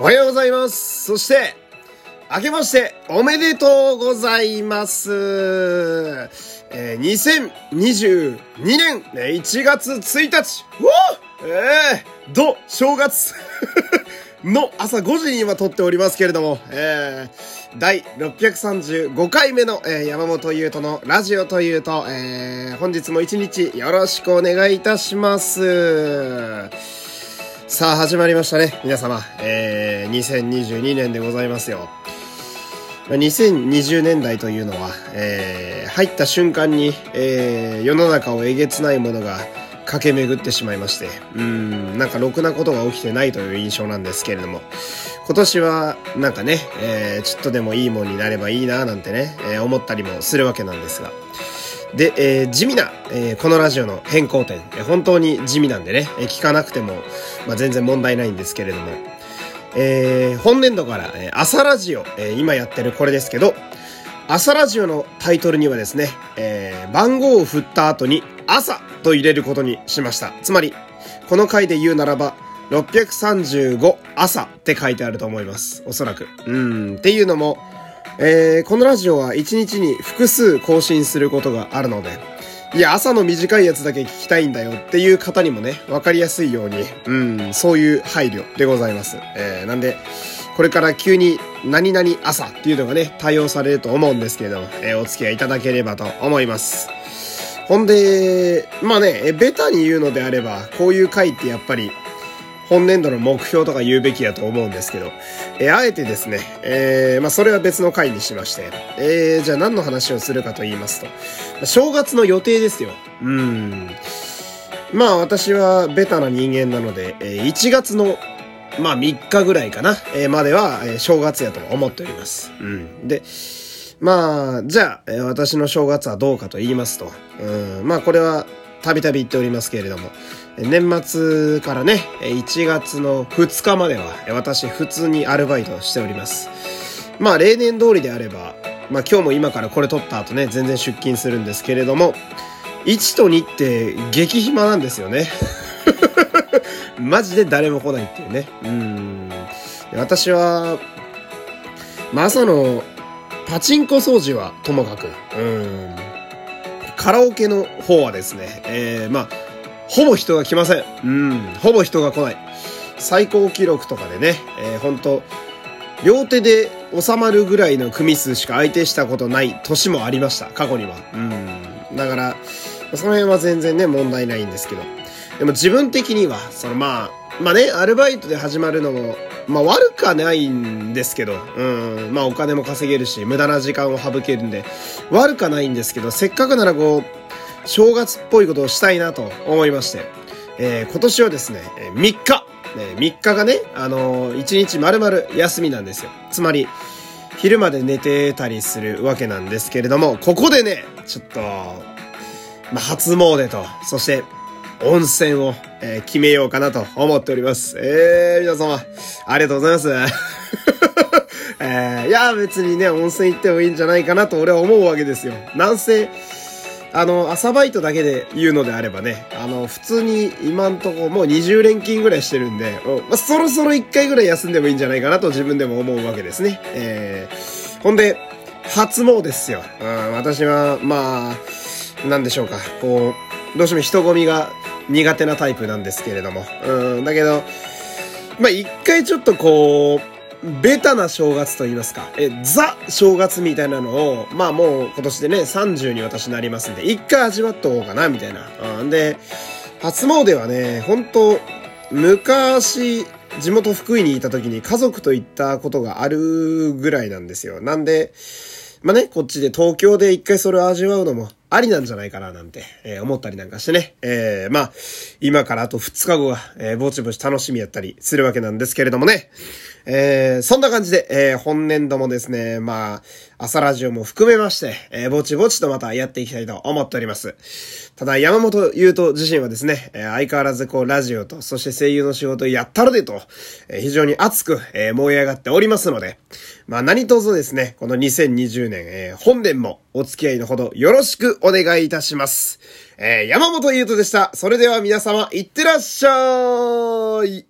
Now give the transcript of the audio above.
おはようございます。そして、明けましておめでとうございます。えー、2022年1月1日、おえー、ど、正月 の朝5時に今撮っておりますけれども、えー、第635回目の、えー山本優斗のラジオというと、えー、本日も一日よろしくお願いいたします。さあ、始まりましたね。皆様。えー、2022年でございますよ。2020年代というのは、えー、入った瞬間に、えー、世の中をえげつないものが駆け巡ってしまいまして、うん、なんかろくなことが起きてないという印象なんですけれども、今年はなんかね、えー、ちょっとでもいいもんになればいいななんてね、えー思ったりもするわけなんですが、で、えー地味な、えーこのラジオの変更点、えー本当に地味なんでね、えー聞かなくても、まあ、全然問題ないんですけれども、えー本年度から、えー朝ラジオ、えー今やってるこれですけど、朝ラジオのタイトルにはですね、えー番号を振った後に朝と入れることにしました。つまり、この回で言うならば、635朝って書いてあると思います。おそらく。うん。っていうのも、えーこのラジオは1日に複数更新することがあるので、いや、朝の短いやつだけ聞きたいんだよっていう方にもね、わかりやすいように、うん、そういう配慮でございます。えーなんで、これから急に何々朝っていうのがね、対応されると思うんですけれども、えーお付き合いいただければと思います。ほんで、まあね、ベタに言うのであれば、こういう回ってやっぱり、本年度の目標とか言うべきやと思うんですけど、えーあえてですね、えーまあそれは別の回にしまして、えーじゃあ何の話をするかと言いますと、正月の予定ですよ。うん。まあ私はベタな人間なので、え1月の、まあ3日ぐらいかな、えまでは、え正月やと思っております。うん。で、まあ、じゃあ、私の正月はどうかと言いますと、うん、まあこれはたびたび言っておりますけれども、年末からね、1月の2日までは、私普通にアルバイトしております。まあ例年通りであれば、まあ今日も今からこれ撮った後ね、全然出勤するんですけれども、1と2って激暇なんですよね。マジで誰も来ないっていうね。うん。私は、まあ朝のパチンコ掃除はともかく、うん。カラオケの方はですね、えー、まあ、ほぼ人が来ません。うん。ほぼ人が来ない。最高記録とかでね、えー、本当両手で収まるぐらいの組数しか相手したことない年もありました。過去には。うん。だから、その辺は全然ね、問題ないんですけど。でも自分的には、そのまあ、まあね、アルバイトで始まるのも、まあ悪くはないんですけど、うん、まあお金も稼げるし、無駄な時間を省けるんで、悪くはないんですけど、せっかくならこう、正月っぽいことをしたいなと思いまして、えー今年はですね、え3日、ね、3日がね、あのー、1日丸々休みなんですよ。つまり、昼まで寝てたりするわけなんですけれども、ここでね、ちょっと、まあ、初詣と、そして、温泉を、えー決めようかなと思っております。えー、皆様、ありがとうございます。えー、いや、別にね、温泉行ってもいいんじゃないかなと俺は思うわけですよ。なんせ、あの、朝バイトだけで言うのであればね、あの、普通に今んとこもう20連勤ぐらいしてるんで、まあ、そろそろ1回ぐらい休んでもいいんじゃないかなと自分でも思うわけですね。えー、ほんで、初詣ですよ。うん、私は、まあ、なんでしょうか、こう、どうしても人混みが苦手なタイプなんですけれども。うん、だけど、まあ、一回ちょっとこう、ベタな正月と言いますか、え、ザ正月みたいなのを、まあもう今年でね、30に私なりますんで、一回味わっとこうかな、みたいな。うん、で、初詣はね、本当昔、地元福井にいた時に家族と行ったことがあるぐらいなんですよ。なんで、まあね、こっちで東京で一回それを味わうのもありなんじゃないかななんて、えー思ったりなんかしてね。えーまあ、今からあと2日後が、えーぼちぼち楽しみやったりするわけなんですけれどもね。えーそんな感じで、えー本年度もですね、まあ、朝ラジオも含めまして、えーぼちぼちとまたやっていきたいと思っております。ただ、山本優斗自身はですね、えー相変わらずこう、ラジオと、そして声優の仕事やったるでと、えー非常に熱く、えー燃え上がっておりますので、まあ何卒ですね、この2020年、えー本年もお付き合いのほどよろしくお願いいたします。えー山本優斗でした。それでは皆様、いってらっしゃい